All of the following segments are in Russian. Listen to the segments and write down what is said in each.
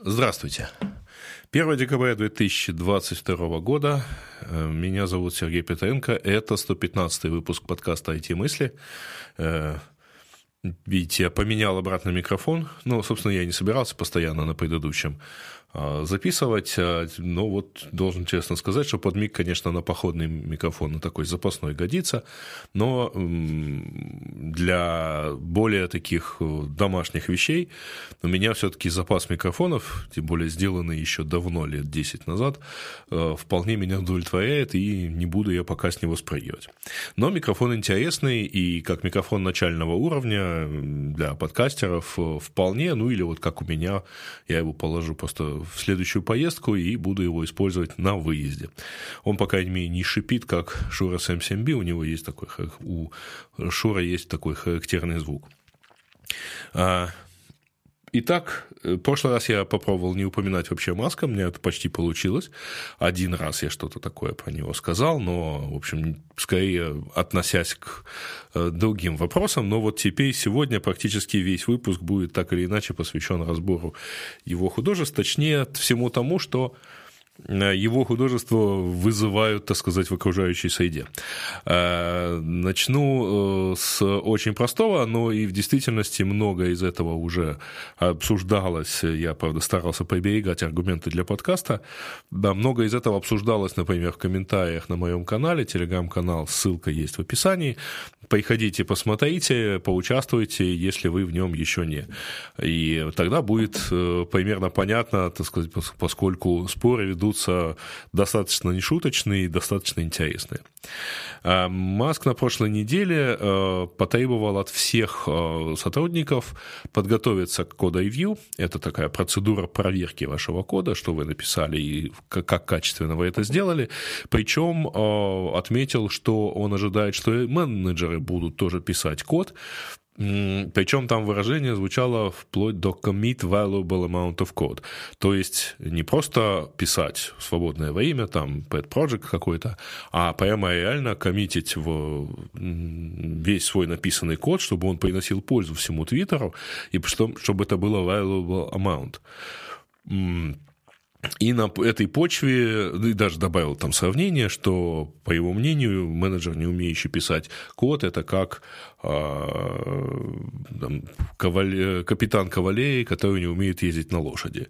Здравствуйте. 1 декабря 2022 года. Э, меня зовут Сергей Петренко. Это 115 выпуск подкаста «IT-мысли». Э, видите, я поменял обратно микрофон. Ну, собственно, я не собирался постоянно на предыдущем. А, записывать. А, но вот должен честно сказать, что под миг, конечно, на походный микрофон, на такой запасной годится, но для более таких э, домашних вещей у меня все-таки запас микрофонов, тем более сделанный еще давно, лет 10 назад, э, вполне меня удовлетворяет, и не буду я пока с него спрыгивать. Но микрофон интересный, и как микрофон начального уровня для подкастеров э, вполне, ну или вот как у меня, я его положу просто в следующую поездку и буду его использовать на выезде. Он, по крайней мере, не шипит, как Шура SM7B, у него есть такой, у Шура есть такой характерный звук. Итак, э, в прошлый раз я попробовал не упоминать вообще Маска, мне это почти получилось. Один раз я что-то такое про него сказал, но, в общем, скорее относясь к э, другим вопросам. Но вот теперь, сегодня практически весь выпуск будет так или иначе посвящен разбору его художеств, точнее, всему тому, что его художество вызывают, так сказать, в окружающей среде. Э, начну э, с очень простого, но и в действительности много из этого уже обсуждалось. Я, правда, старался приберегать аргументы для подкаста. Да, много из этого обсуждалось, например, в комментариях на моем канале, телеграм-канал, ссылка есть в описании. Приходите, посмотрите, поучаствуйте, если вы в нем еще не. И тогда будет примерно понятно, так сказать, поскольку споры ведут ведутся достаточно нешуточные и достаточно интересные. А, Маск на прошлой неделе э, потребовал от всех э, сотрудников подготовиться к код-ревью. Это такая процедура проверки вашего кода, что вы написали и как качественно вы это сделали. Причем э, отметил, что он ожидает, что менеджеры будут тоже писать код, причем там выражение звучало вплоть до commit valuable amount of code. То есть не просто писать свободное время, там pet project какой-то, а прямо реально коммитить в весь свой написанный код, чтобы он приносил пользу всему Твиттеру, и чтобы это было valuable amount. И на этой почве, ну, и даже добавил там сравнение, что, по его мнению, менеджер, не умеющий писать код, это как там, кавале, капитан кавалерии, который не умеет ездить на лошади.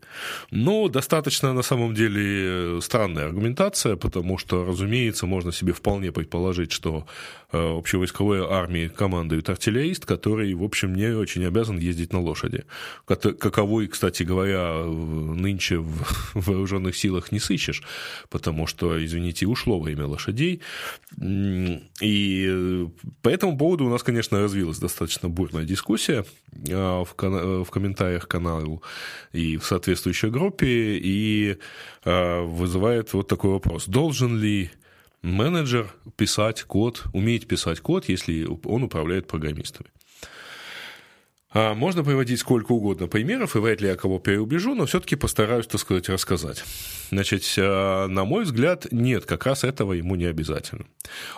Но достаточно, на самом деле, странная аргументация, потому что, разумеется, можно себе вполне предположить, что а, общевойсковой армии командует артиллерист, который, в общем, не очень обязан ездить на лошади. Каковой, кстати говоря, нынче в вооруженных силах не сыщешь, потому что, извините, ушло время лошадей. И по этому поводу у нас, конечно, развилась достаточно бурная дискуссия а, в, в комментариях каналу и в соответствующей группе, и а, вызывает вот такой вопрос. Должен ли менеджер писать код, уметь писать код, если он управляет программистами? А, можно приводить сколько угодно примеров, и вряд ли я кого переубежу, но все-таки постараюсь, так сказать, рассказать. Значит, на мой взгляд, нет, как раз этого ему не обязательно.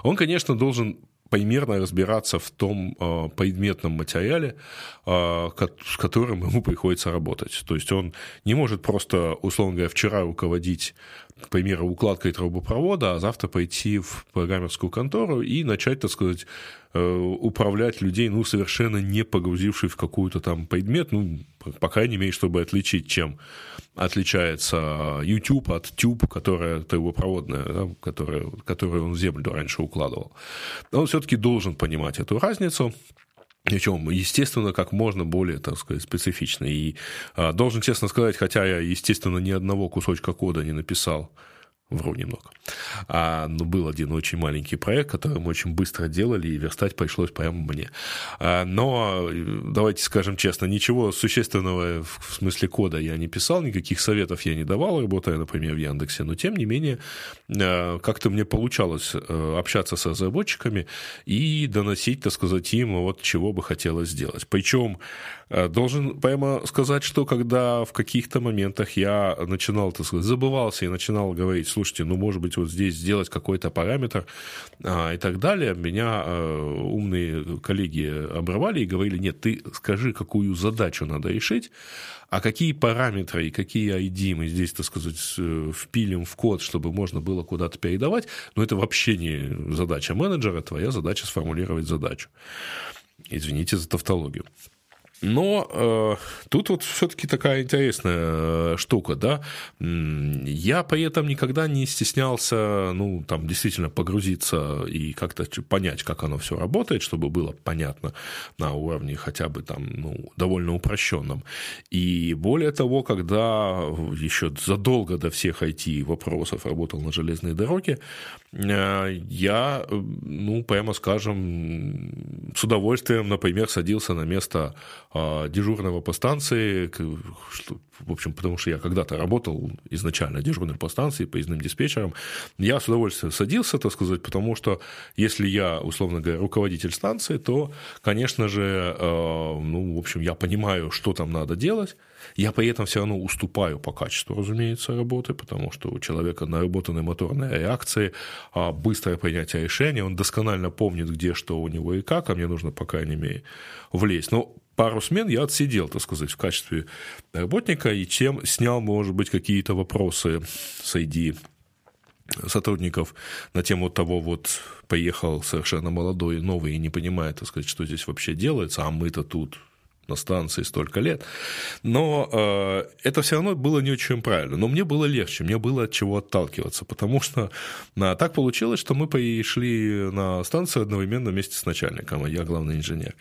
Он, конечно, должен примерно разбираться в том э, предметном материале, э, с которым ему приходится работать. То есть он не может просто, условно говоря, вчера руководить к примеру, укладкой трубопровода, а завтра пойти в программерскую контору и начать, так сказать, э, управлять людей, ну, совершенно не погрузившись в какую-то там предмет, ну, по крайней мере, чтобы отличить, чем отличается YouTube от тюб, которая трубопроводная, да, которая, которую он в землю раньше укладывал. Он все-таки должен понимать эту разницу, причем, естественно, как можно более, так сказать, специфично. И а, должен честно сказать, хотя я, естественно, ни одного кусочка кода не написал Вру немного. А, но был один очень маленький проект, который мы очень быстро делали, и верстать пришлось прямо мне. А, но, давайте скажем честно, ничего существенного в смысле кода я не писал, никаких советов я не давал, работая, например, в Яндексе, но, тем не менее, а, как-то мне получалось а, общаться с разработчиками и доносить, так сказать, им, вот чего бы хотелось сделать. Причем Э, должен прямо сказать, что когда в каких-то моментах я начинал, так сказать, забывался и начинал говорить, слушайте, ну, может быть, вот здесь сделать какой-то параметр а, и так далее, меня а, умные коллеги обрывали и говорили, нет, ты скажи, какую задачу надо решить, а какие параметры и какие ID мы здесь, так сказать, впилим в код, чтобы можно было куда-то передавать, ну, это вообще не задача менеджера, твоя задача сформулировать задачу. Извините за тавтологию. Но э, тут вот все-таки такая интересная э, штука, да. Я при этом никогда не стеснялся, ну, там, действительно погрузиться и как-то понять, как оно все работает, чтобы было понятно на уровне хотя бы там, ну, довольно упрощенном. И более того, когда еще задолго до всех IT-вопросов работал на железной дороге, э, я, ну, прямо скажем, с удовольствием, например, садился на место дежурного по станции, в общем, потому что я когда-то работал изначально дежурным по станции, поездным диспетчером, я с удовольствием садился, так сказать, потому что если я, условно говоря, руководитель станции, то, конечно же, а, ну, в общем, я понимаю, что там надо делать, я при этом все равно уступаю по качеству, разумеется, работы, потому что у человека наработаны моторные реакции, а быстрое принятие решения, он досконально помнит, где что у него и как, а мне нужно, по крайней мере, влезть. Но пару смен я отсидел, так сказать, в качестве работника, и чем снял, может быть, какие-то вопросы среди сотрудников на тему того, вот поехал совершенно молодой, новый и не понимает, так сказать, что здесь вообще делается, а мы-то тут на станции столько лет. Но э, это все равно было не очень правильно. Но мне было легче, мне было от чего отталкиваться, потому что э, так получилось, что мы пришли на станцию одновременно вместе с начальником, а я главный инженер.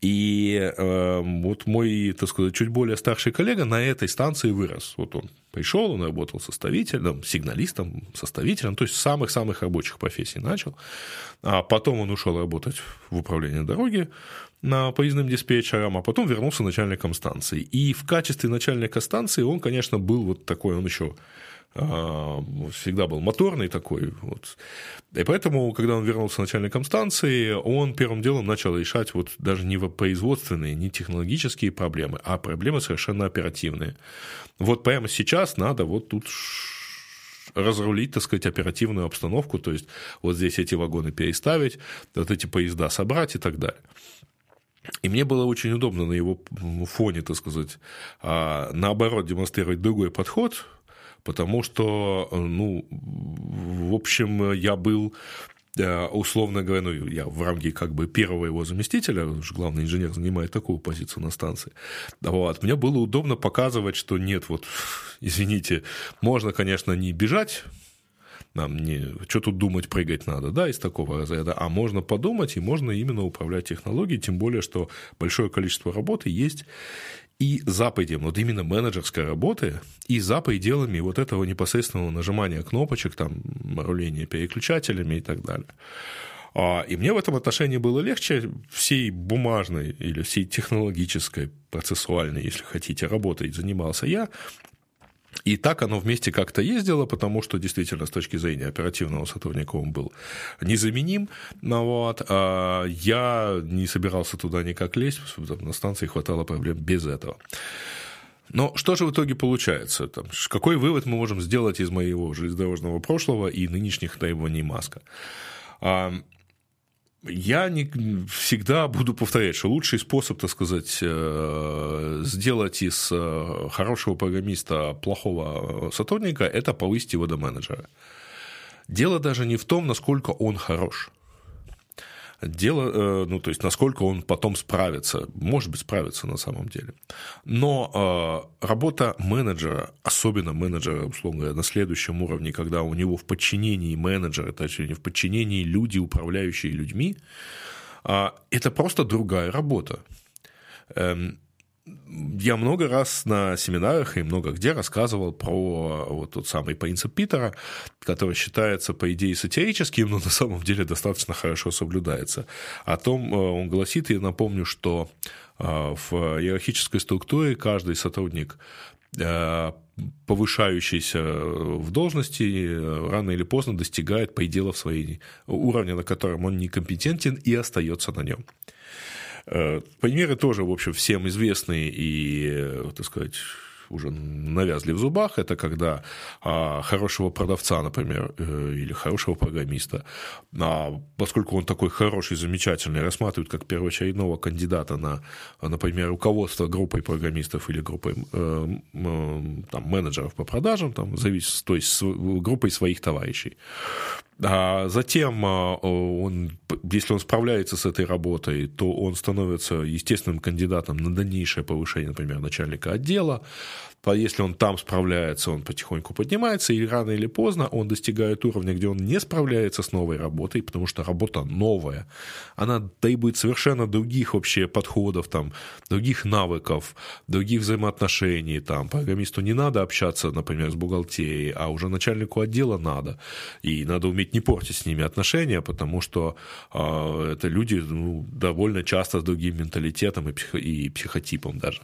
И э, вот мой, так сказать, чуть более старший коллега на этой станции вырос. Вот он пришел, он работал составителем, сигналистом, составителем, то есть самых-самых рабочих профессий начал. А потом он ушел работать в управление дороги, на поездным диспетчером, а потом вернулся начальником станции. И в качестве начальника станции он, конечно, был вот такой, он еще а, всегда был моторный такой. Вот. И поэтому, когда он вернулся начальником станции, он первым делом начал решать вот даже не производственные, не технологические проблемы, а проблемы совершенно оперативные. Вот прямо сейчас надо вот тут разрулить, так сказать, оперативную обстановку, то есть вот здесь эти вагоны переставить, вот эти поезда собрать и так далее. И мне было очень удобно на его фоне, так сказать, а, наоборот, демонстрировать другой подход, потому что, ну, в общем, я был э, условно говоря, ну, я в рамке как бы первого его заместителя, главный инженер занимает такую позицию на станции, вот, мне было удобно показывать, что нет, вот, извините, можно, конечно, не бежать нам не... Что тут думать, прыгать надо, да, из такого разряда. А можно подумать, и можно именно управлять технологией, тем более, что большое количество работы есть и за пределами, вот именно менеджерской работы, и за пределами вот этого непосредственного нажимания кнопочек, там, руления переключателями и так далее. А, и мне в этом отношении было легче всей бумажной или всей технологической, процессуальной, если хотите, работой занимался я, и так оно вместе как-то ездило, потому что действительно с точки зрения оперативного сотрудника он был незаменим. Ну, вот. А я не собирался туда никак лезть, на станции хватало проблем без этого. Но что же в итоге получается? Там, какой вывод мы можем сделать из моего железнодорожного прошлого и нынешних требований Маска? Я не всегда буду повторять, что лучший способ, так сказать, э, сделать из э, хорошего программиста плохого сотрудника – это повысить его до менеджера. Дело даже не в том, насколько он хорош. Дело, э, ну, то есть, насколько он потом справится, может быть, справится на самом деле. Но э, работа менеджера, особенно менеджера, условно говоря, на следующем уровне, когда у него в подчинении менеджера, точнее, в подчинении люди, управляющие людьми, э, это просто другая работа. Я много раз на семинарах и много где рассказывал про вот тот самый принцип Питера, который считается, по идее, сатирическим, но на самом деле достаточно хорошо соблюдается. О том э, он гласит, я напомню, что э, в иерархической структуре каждый сотрудник э, повышающийся в должности, рано или поздно достигает пределов своей уровня, на котором он некомпетентен и остается на нем. Примеры тоже, в общем, всем известные и, так сказать, уже навязли в зубах, это когда а, хорошего продавца, например, э, или хорошего программиста, а, поскольку он такой хороший, замечательный, рассматривают как первоочередного кандидата на, например, руководство группой программистов или группой э, э, там, менеджеров по продажам, там, зависит, то есть группой своих товарищей. А затем, а, он, если он справляется с этой работой, то он становится естественным кандидатом на дальнейшее повышение, например, начальника отдела. А если он там справляется, он потихоньку поднимается, и рано или поздно он достигает уровня, где он не справляется с новой работой, потому что работа новая. Она требует совершенно других вообще подходов, там, других навыков, других взаимоотношений. Там. Программисту не надо общаться, например, с бухгалтерией, а уже начальнику отдела надо. И надо уметь не портить с ними отношения, потому что э, это люди ну, довольно часто с другим менталитетом и, психо- и психотипом даже.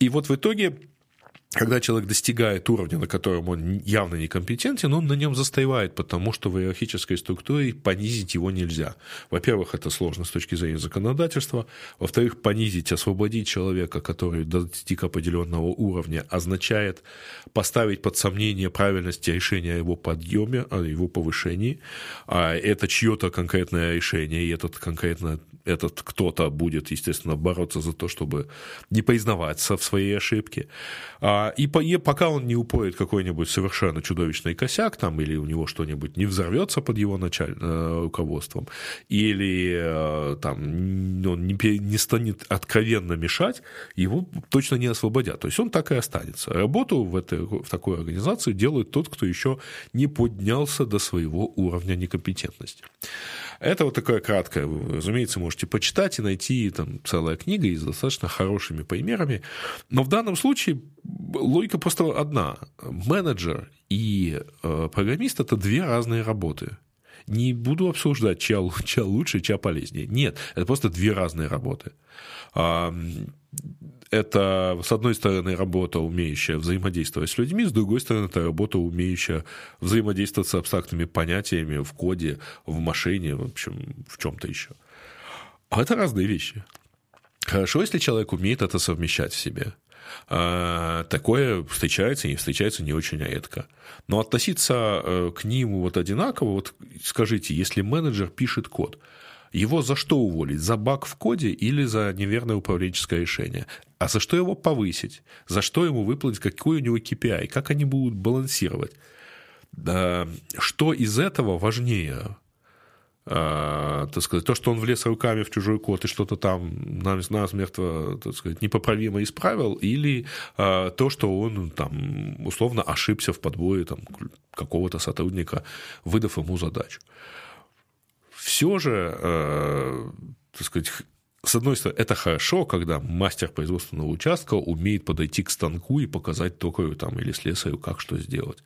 И вот в итоге когда человек достигает уровня, на котором он явно некомпетентен, он на нем застаивает, потому что в иерархической структуре понизить его нельзя. Во-первых, это сложно с точки зрения законодательства. Во-вторых, понизить, освободить человека, который достиг определенного уровня, означает поставить под сомнение правильность решения о его подъеме, о его повышении. А это чье-то конкретное решение, и этот конкретно этот кто-то будет, естественно, бороться за то, чтобы не признаваться в своей ошибке. А, и, пока он не упорит какой-нибудь совершенно чудовищный косяк, там, или у него что-нибудь не взорвется под его началь... Э, руководством, или э, там, он не, не станет откровенно мешать, его точно не освободят. То есть он так и останется. Работу в, этой, в такой организации делает тот, кто еще не поднялся до своего уровня некомпетентности. Это вот такая краткая, вы, разумеется, можете почитать и найти там целая книга и с достаточно хорошими примерами. Но в данном случае логика просто одна. Менеджер и э, программист – это две разные работы. Не буду обсуждать, чья, чья лучше, чья полезнее. Нет, это просто две разные работы это, с одной стороны, работа, умеющая взаимодействовать с людьми, с другой стороны, это работа, умеющая взаимодействовать с абстрактными понятиями в коде, в машине, в общем, в чем-то еще. А это разные вещи. Хорошо, если человек умеет это совмещать в себе. А, такое встречается и встречается не очень редко. Но относиться э, к ним вот одинаково, вот скажите, если менеджер пишет код – его за что уволить? За баг в коде или за неверное управленческое решение? А за что его повысить? За что ему выплатить? Какой у него KPI? Как они будут балансировать? Что из этого важнее? А, так сказать, то, что он влез руками в чужой код и что-то там намертво, так сказать, непоправимо исправил, или а, то, что он там условно ошибся в подборе там, какого-то сотрудника, выдав ему задачу. Все же, э, так сказать, с одной стороны, это хорошо, когда мастер производственного участка умеет подойти к станку и показать токарю там, или слесарю, как что сделать.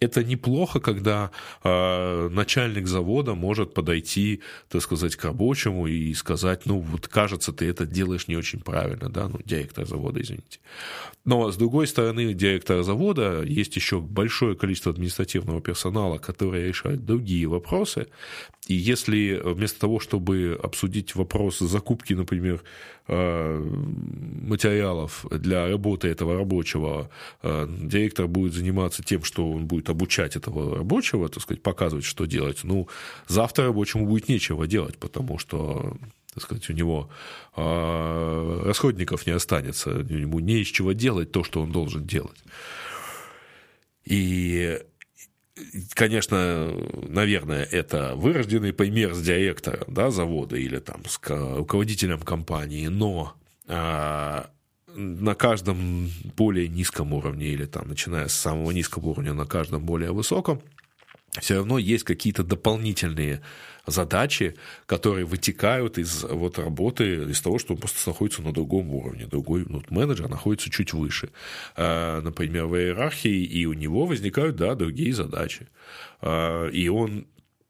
Это неплохо, когда э, начальник завода может подойти, так сказать, к рабочему и сказать, ну, вот кажется, ты это делаешь не очень правильно, да, ну, директор завода, извините. Но, с другой стороны, директора завода есть еще большое количество административного персонала, который решает другие вопросы, и если вместо того, чтобы обсудить вопрос закупки например, э, материалов для работы этого рабочего, э, директор будет заниматься тем, что он будет обучать этого рабочего, так сказать, показывать, что делать, ну, завтра рабочему будет нечего делать, потому что так сказать, у него э, расходников не останется, ему не из чего делать то, что он должен делать. И конечно, наверное, это вырожденный пример с директором да, завода или там, с руководителем компании, но а, на каждом более низком уровне или там, начиная с самого низкого уровня на каждом более высоком, все равно есть какие-то дополнительные задачи, которые вытекают из вот работы, из того, что он просто находится на другом уровне. Другой ну, менеджер находится чуть выше, а, например, в иерархии, и у него возникают, да, другие задачи. А, и он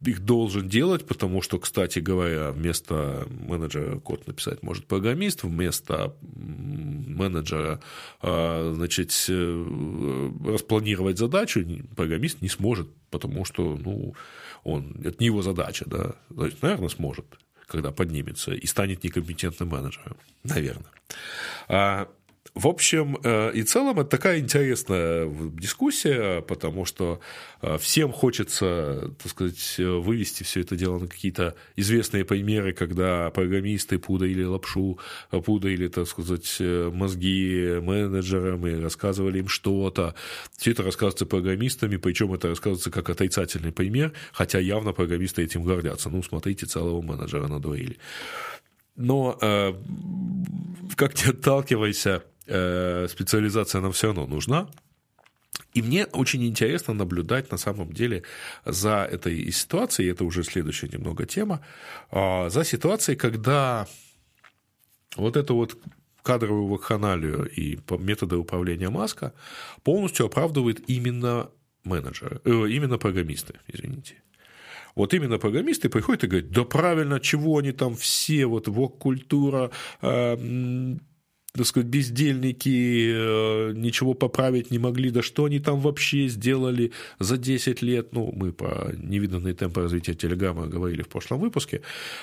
их должен делать, потому что, кстати говоря, вместо менеджера код написать может программист, вместо менеджера а, значит, э, распланировать задачу программист не сможет, потому что ну, он, это не его задача. Да? То есть, наверное, сможет. когда поднимется, и станет некомпетентным менеджером. Наверное. В общем э, и целом, это такая интересная дискуссия, потому что э, всем хочется, так сказать, вывести все это дело на какие-то известные примеры, когда программисты пудали лапшу, пудали, так сказать, мозги менеджерам и рассказывали им что-то. Все это рассказывается программистами, причем это рассказывается как отрицательный пример, хотя явно программисты этим гордятся. Ну, смотрите, целого менеджера надоили. Но э, как не отталкивайся, э, специализация нам все равно нужна. И мне очень интересно наблюдать на самом деле за этой ситуацией, это уже следующая немного тема, э, за ситуацией, когда вот эту вот кадровую вакханалию и методы управления Маска полностью оправдывает именно менеджеры, э, именно программисты, извините. Вот именно программисты приходят и говорят, да правильно, чего они там все, вот вок-культура, э, так сказать, бездельники э, ничего поправить не могли. Да что они там вообще сделали за 10 лет? Ну, мы по невиданные темпы развития Телеграма говорили в прошлом выпуске.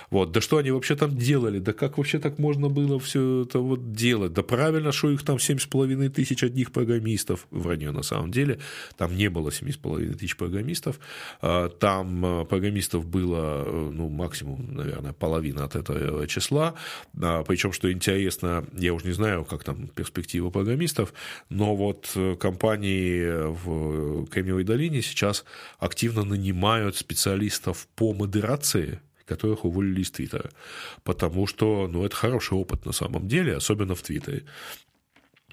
Вот, да что они вообще там делали? Да как вообще так можно было все это вот делать? Да правильно, что их там 7,5 тысяч одних программистов. Вранье на самом деле. Там не было 7,5 тысяч программистов. А, там э, программистов было, э, ну, максимум, наверное, половина от этого числа. Причем, что интересно, я уже не знаю, знаю, как там перспективы программистов, но вот э, компании в Кремниевой долине сейчас активно нанимают специалистов по модерации которых уволили из Твиттера. Потому что, ну, это хороший опыт на самом деле, особенно в Твиттере.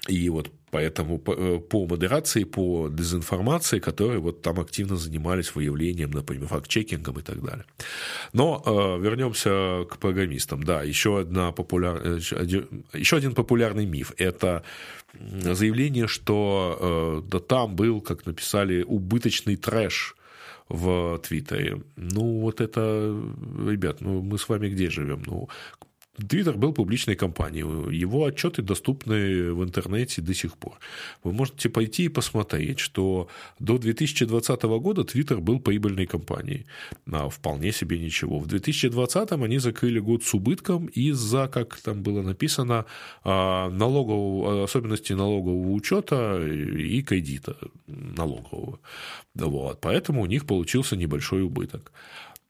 И вот поэтому по, э, по модерации, по дезинформации, которые вот там активно занимались выявлением, например, факт-чекингом и так далее. Но э, вернемся к программистам. Да, еще, одна популяр... Э, еще один популярный миф – это заявление, что э, да там был, как написали, убыточный трэш в Твиттере. Ну, вот это, ребят, ну мы с вами где живем? Ну, Твиттер был публичной компанией. Его отчеты доступны в интернете до сих пор. Вы можете пойти и посмотреть, что до 2020 года Твиттер был прибыльной компанией. А, вполне себе ничего. В 2020 они закрыли год с убытком из-за, как там было написано, а, налогового, особенностей налогового учета и кредита налогового. Вот. Поэтому у них получился небольшой убыток.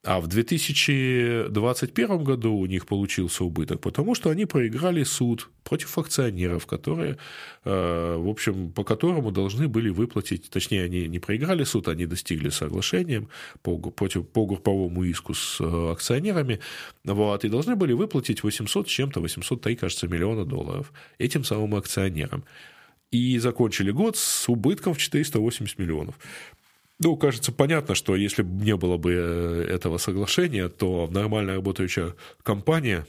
А в 2021 году у них получился убыток, потому что они проиграли суд против акционеров, которые, э, в общем, по которому должны были выплатить, точнее, они не проиграли суд, они достигли соглашения по, против, по групповому иску с э, акционерами, вот, и должны были выплатить 800 с чем-то, 803, кажется, миллиона долларов этим самым акционерам. И закончили год с убытком в 480 миллионов. Ну, кажется, понятно, что если бы не было бы э, этого соглашения, то нормальная работающая компания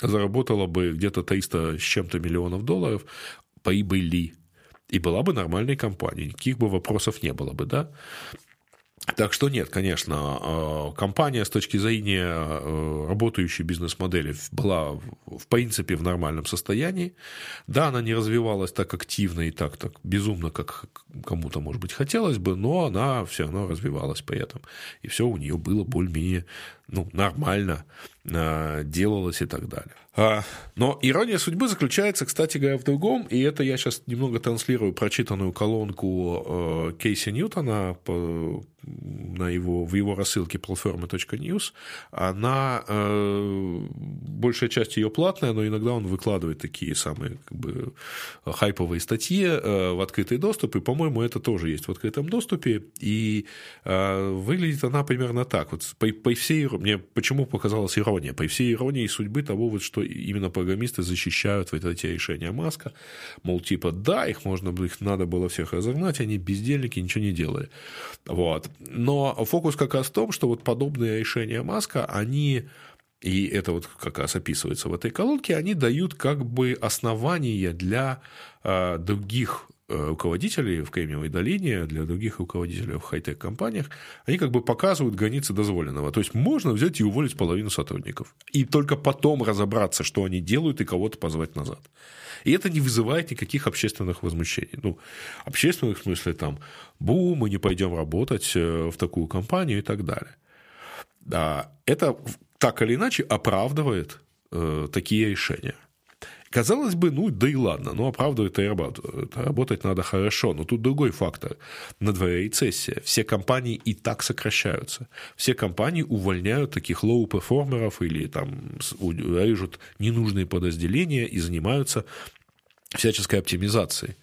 заработала бы где-то 300 с чем-то миллионов долларов прибыли. И была бы нормальной компанией. Никаких бы вопросов не было бы, да? Так что нет, конечно, э, компания с точки зрения э, работающей бизнес-модели была в принципе в нормальном состоянии. Да, она не развивалась так активно и так, так безумно, как кому-то, может быть, хотелось бы, но она все равно развивалась при этом. И все у нее было более-менее ну, нормально э, делалось и так далее. А, но ирония судьбы заключается, кстати говоря, в другом, и это я сейчас немного транслирую прочитанную колонку э, Кейси Ньютона на его, в его рассылке platformy.news. Она, э, большая часть ее платная, но иногда он выкладывает такие самые как бы, хайповые статьи э, в открытый доступ, и, по-моему, это тоже есть в открытом доступе, и выглядит она примерно так. Вот по, по всей, мне почему показалась ирония? По всей иронии судьбы того, вот, что именно программисты защищают вот эти решения Маска, мол, типа, да, их можно их надо было всех разогнать, они бездельники, ничего не делали. Вот. Но фокус как раз в том, что вот подобные решения Маска, они и это вот как раз описывается в этой колонке, они дают как бы основания для э, других руководителей в Кремниевой долине, для других руководителей в хай-тек компаниях, они как бы показывают границы дозволенного. То есть можно взять и уволить половину сотрудников. И только потом разобраться, что они делают, и кого-то позвать назад. И это не вызывает никаких общественных возмущений. Ну, общественных в смысле там, бу, мы не пойдем работать э, в такую компанию и так далее. Да, это так или иначе оправдывает э, такие решения. Казалось бы, ну да и ладно, ну оправдывает и работает. Работать надо хорошо, но тут другой фактор. На дворе рецессия. Все компании и так сокращаются. Все компании увольняют таких low performer ов или там режут ненужные подразделения и занимаются всяческой оптимизацией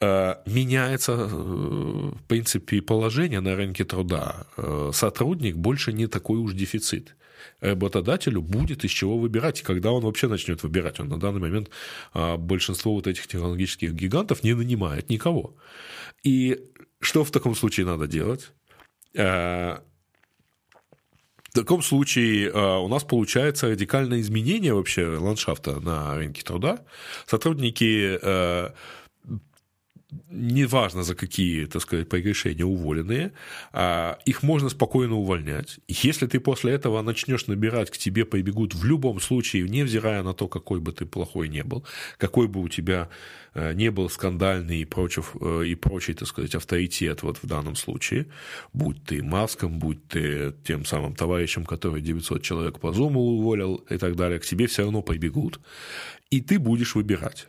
э, меняется, э, в принципе, положение на рынке труда. Э, сотрудник больше не такой уж дефицит работодателю будет из чего выбирать, и когда он вообще начнет выбирать. Он на данный момент а, большинство вот этих технологических гигантов не нанимает никого. И что в таком случае надо делать? Э, в таком случае э, у нас получается радикальное изменение вообще ландшафта на рынке труда. Сотрудники э, неважно за какие, так сказать, прегрешения уволенные, а, их можно спокойно увольнять. Если ты после этого начнешь набирать, к тебе побегут в любом случае, невзирая на то, какой бы ты плохой не был, какой бы у тебя э, не был скандальный и прочий, э, и прочий, так сказать, авторитет вот в данном случае, будь ты Маском, будь ты тем самым товарищем, который 900 человек по Зуму уволил и так далее, к тебе все равно побегут, и ты будешь выбирать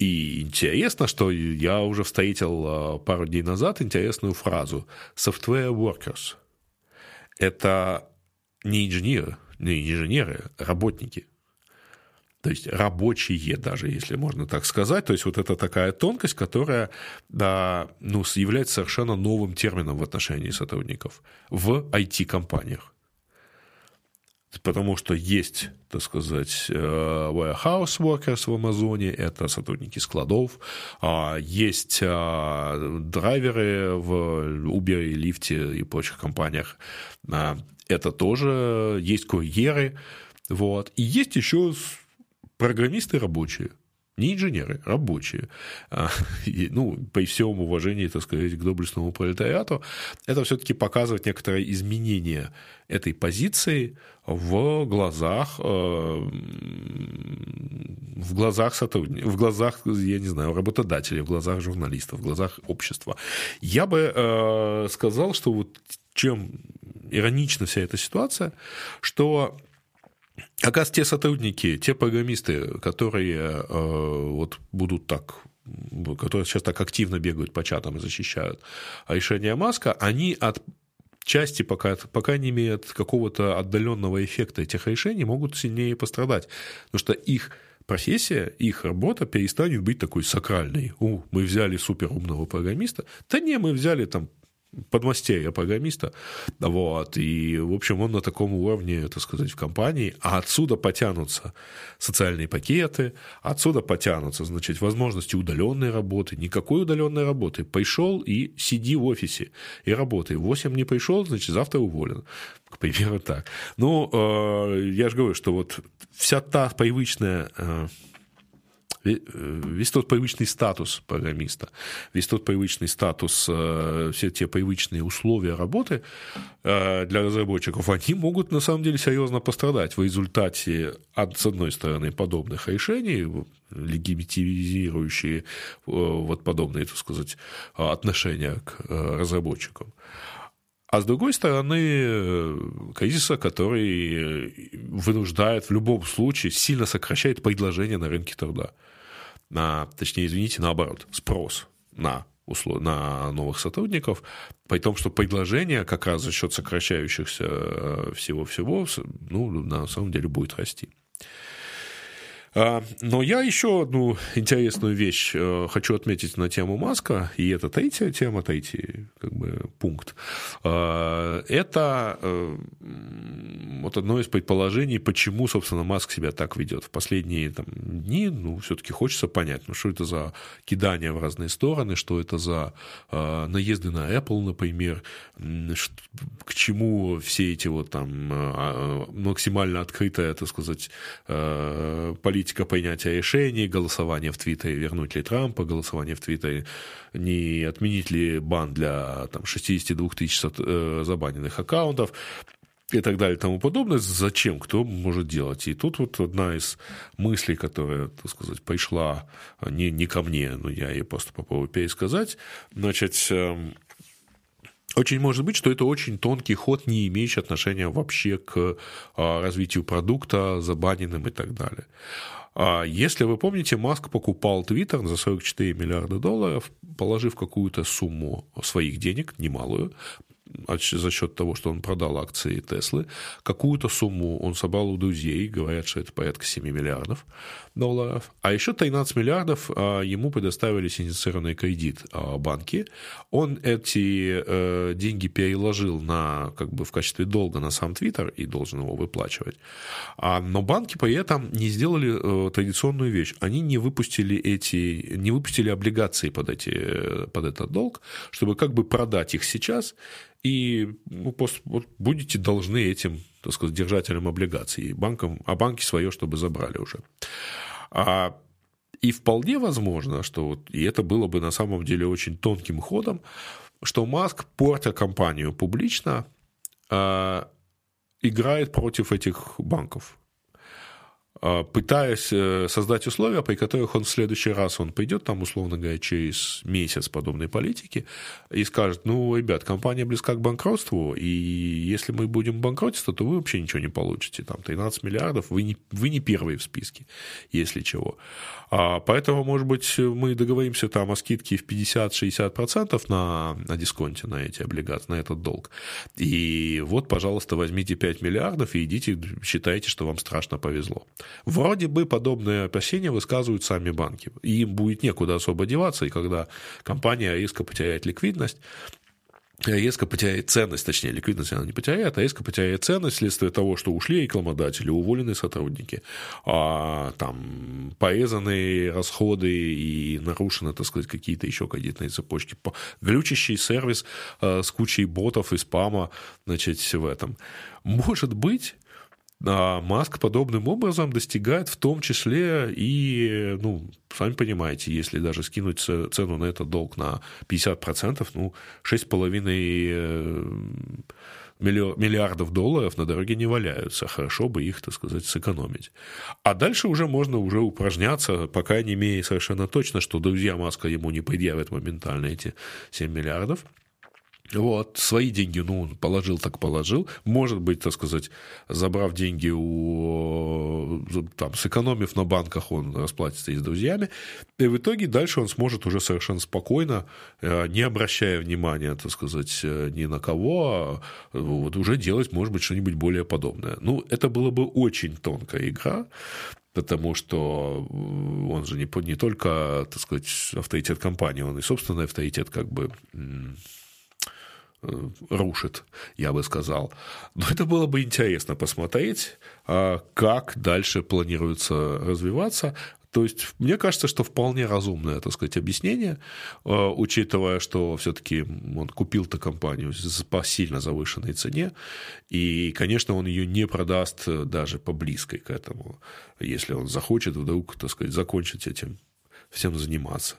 и интересно, что я уже встретил а, пару дней назад интересную фразу «software workers». Это не инженеры, не инженеры, работники. То есть рабочие даже, если можно так сказать. То есть вот это такая тонкость, которая да, ну, является совершенно новым термином в отношении сотрудников в IT-компаниях потому что есть, так сказать, э, warehouse workers в Амазоне, это сотрудники складов, а есть а, драйверы в Uber и Lyft и прочих компаниях, а, это тоже есть курьеры, вот, и есть еще программисты рабочие, не инженеры, рабочие. А, и, ну, при всем уважении, так сказать, к доблестному пролетариату, это все-таки показывает некоторое изменение этой позиции в глазах, э, в глазах сотрудников, в глазах, я не знаю, работодателей, в глазах журналистов, в глазах общества. Я бы э, сказал, что вот чем иронична вся эта ситуация, что Оказывается, те сотрудники, те программисты, которые э, вот будут так которые сейчас так активно бегают по чатам и защищают решение Маска, они от части, пока, пока не имеют какого-то отдаленного эффекта этих решений, могут сильнее пострадать. Потому что их профессия, их работа перестанет быть такой сакральной. У, мы взяли суперумного программиста. Да не, мы взяли там подмастерья программиста, вот, и, в общем, он на таком уровне, так сказать, в компании, а отсюда потянутся социальные пакеты, отсюда потянутся, значит, возможности удаленной работы, никакой удаленной работы, пришел и сиди в офисе и работай, в 8 не пришел, значит, завтра уволен, к примеру, так. Ну, э, я же говорю, что вот вся та привычная э, весь тот привычный статус программиста, весь тот привычный статус, э, все те привычные условия работы э, для разработчиков, они могут на самом деле серьезно пострадать в результате, с одной стороны, подобных решений, легитимизирующие вот подобные, так сказать, отношения к разработчикам. А с другой стороны, кризиса, который вынуждает в любом случае, сильно сокращает предложение на рынке труда на, точнее, извините, наоборот, спрос на услов... на новых сотрудников, при том, что предложение как раз за счет сокращающихся э, всего-всего, ну, на самом деле будет расти. А, но я еще одну интересную вещь э, хочу отметить на тему Маска, и это третья тема, третий как бы, пункт. А, это э, вот одно из предположений, почему, собственно, Маск себя так ведет. В последние там, дни, ну, все-таки хочется понять, ну, что это за кидание в разные стороны, что это за э, наезды на Apple, например, к чему все эти вот там а, максимально открытая, так сказать, политика политика принятия решений, голосование в Твиттере, вернуть ли Трампа, голосование в Твиттере, не отменить ли бан для там, 62 тысяч э, забаненных аккаунтов и так далее и тому подобное. Зачем? Кто может делать? И тут вот одна из мыслей, которая, так сказать, пришла не, не ко мне, но я ей просто попробую пересказать. Значит, эм, очень может быть, что это очень тонкий ход, не имеющий отношения вообще к а, развитию продукта, забаненным и так далее. А если вы помните, Маск покупал Твиттер за 44 миллиарда долларов, положив какую-то сумму своих денег, немалую, за счет того, что он продал акции Теслы. Какую-то сумму он собрал у друзей, говорят, что это порядка 7 миллиардов долларов. А еще 13 миллиардов а, ему предоставили синдицированный кредит а, банки. Он эти э, деньги переложил на, как бы в качестве долга на сам Твиттер и должен его выплачивать. А, но банки при этом не сделали э, традиционную вещь. Они не выпустили эти, не выпустили облигации под, эти, под этот долг, чтобы как бы продать их сейчас и ну, вот будете должны этим, так сказать, держателям облигаций, банкам, а банки свое, чтобы забрали уже. А, и вполне возможно, что вот, и это было бы на самом деле очень тонким ходом, что Маск, портя компанию публично, а, играет против этих банков. А, пытаясь э, создать условия, при которых он в следующий раз он придет, там, условно говоря, через месяц подобной политики, и скажет, ну, ребят, компания близка к банкротству, и если мы будем банкротиться, то вы вообще ничего не получите. Там 13 миллиардов, вы не, вы не первые в списке, если чего. А, поэтому, может быть, мы договоримся там о скидке в 50-60% на, на дисконте на эти облигации, на этот долг. И вот, пожалуйста, возьмите 5 миллиардов и идите, считайте, что вам страшно повезло. Вроде бы подобные опасения высказывают сами банки. И им будет некуда особо деваться, и когда компания резко потеряет ликвидность, резко потеряет ценность, точнее, ликвидность она не потеряет, а резко потеряет ценность вследствие того, что ушли рекламодатели, уволены сотрудники, а, там, порезанные расходы и нарушены, так сказать, какие-то еще кредитные цепочки, глючащий сервис а, с кучей ботов и спама, значит, в этом. Может быть, а Маск подобным образом достигает в том числе и, ну, сами понимаете, если даже скинуть цену на этот долг на 50%, ну, 6,5 э, миллиардов долларов на дороге не валяются. Хорошо бы их, так сказать, сэкономить. А дальше уже можно уже упражняться, пока не имея совершенно точно, что друзья Маска ему не предъявят моментально эти 7 миллиардов. Вот, свои деньги, ну, он положил, так положил. Может быть, так сказать, забрав деньги у, там, сэкономив на банках, он расплатится и с друзьями. И в итоге дальше он сможет уже совершенно спокойно, э, не обращая внимания, так сказать, э, ни на кого, а, вот уже делать, может быть, что-нибудь более подобное. Ну, это было бы очень тонкая игра, потому что он же не, не только, так сказать, авторитет компании, он и собственный авторитет как бы Э, рушит, я бы сказал. Но это было бы интересно посмотреть, а, как дальше планируется развиваться. То есть, мне кажется, что вполне разумное, так сказать, объяснение, а, учитывая, что все-таки он купил-то компанию по сильно завышенной цене, и, конечно, он ее не продаст даже по близкой к этому, если он захочет вдруг, так сказать, закончить этим всем заниматься.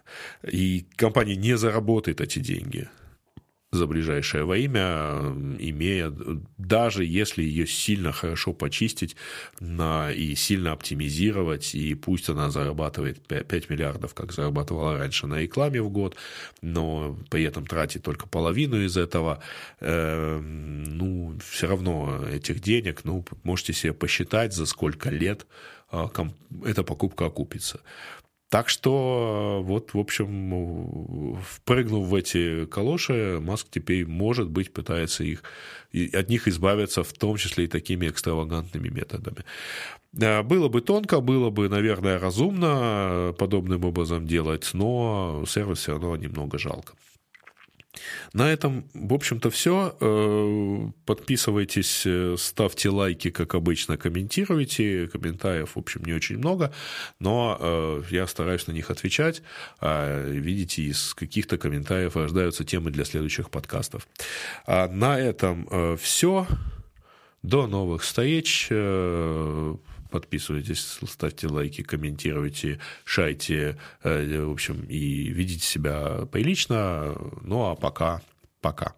И компания не заработает эти деньги за ближайшее время, имея, даже если ее сильно хорошо почистить на, и сильно оптимизировать, и пусть она зарабатывает 5 миллиардов, как зарабатывала раньше на рекламе в год, но при этом тратит только половину из этого, э, ну, все равно этих денег, ну, можете себе посчитать, за сколько лет э, эта покупка окупится. Так что вот, в общем, впрыгнув в эти калоши, Маск теперь, может быть, пытается их, от них избавиться, в том числе и такими экстравагантными методами. Было бы тонко, было бы, наверное, разумно подобным образом делать, но сервис все равно немного жалко. На этом, в общем-то, все. Э, подписывайтесь, э, ставьте лайки, как обычно, комментируйте. Комментариев, в общем, не очень много, но э, я стараюсь на них отвечать. А, видите, из каких-то комментариев рождаются темы для следующих подкастов. А на этом все. До новых встреч подписывайтесь, ставьте лайки, комментируйте, шайте, э, в общем, и видите себя прилично. Ну, а пока, пока.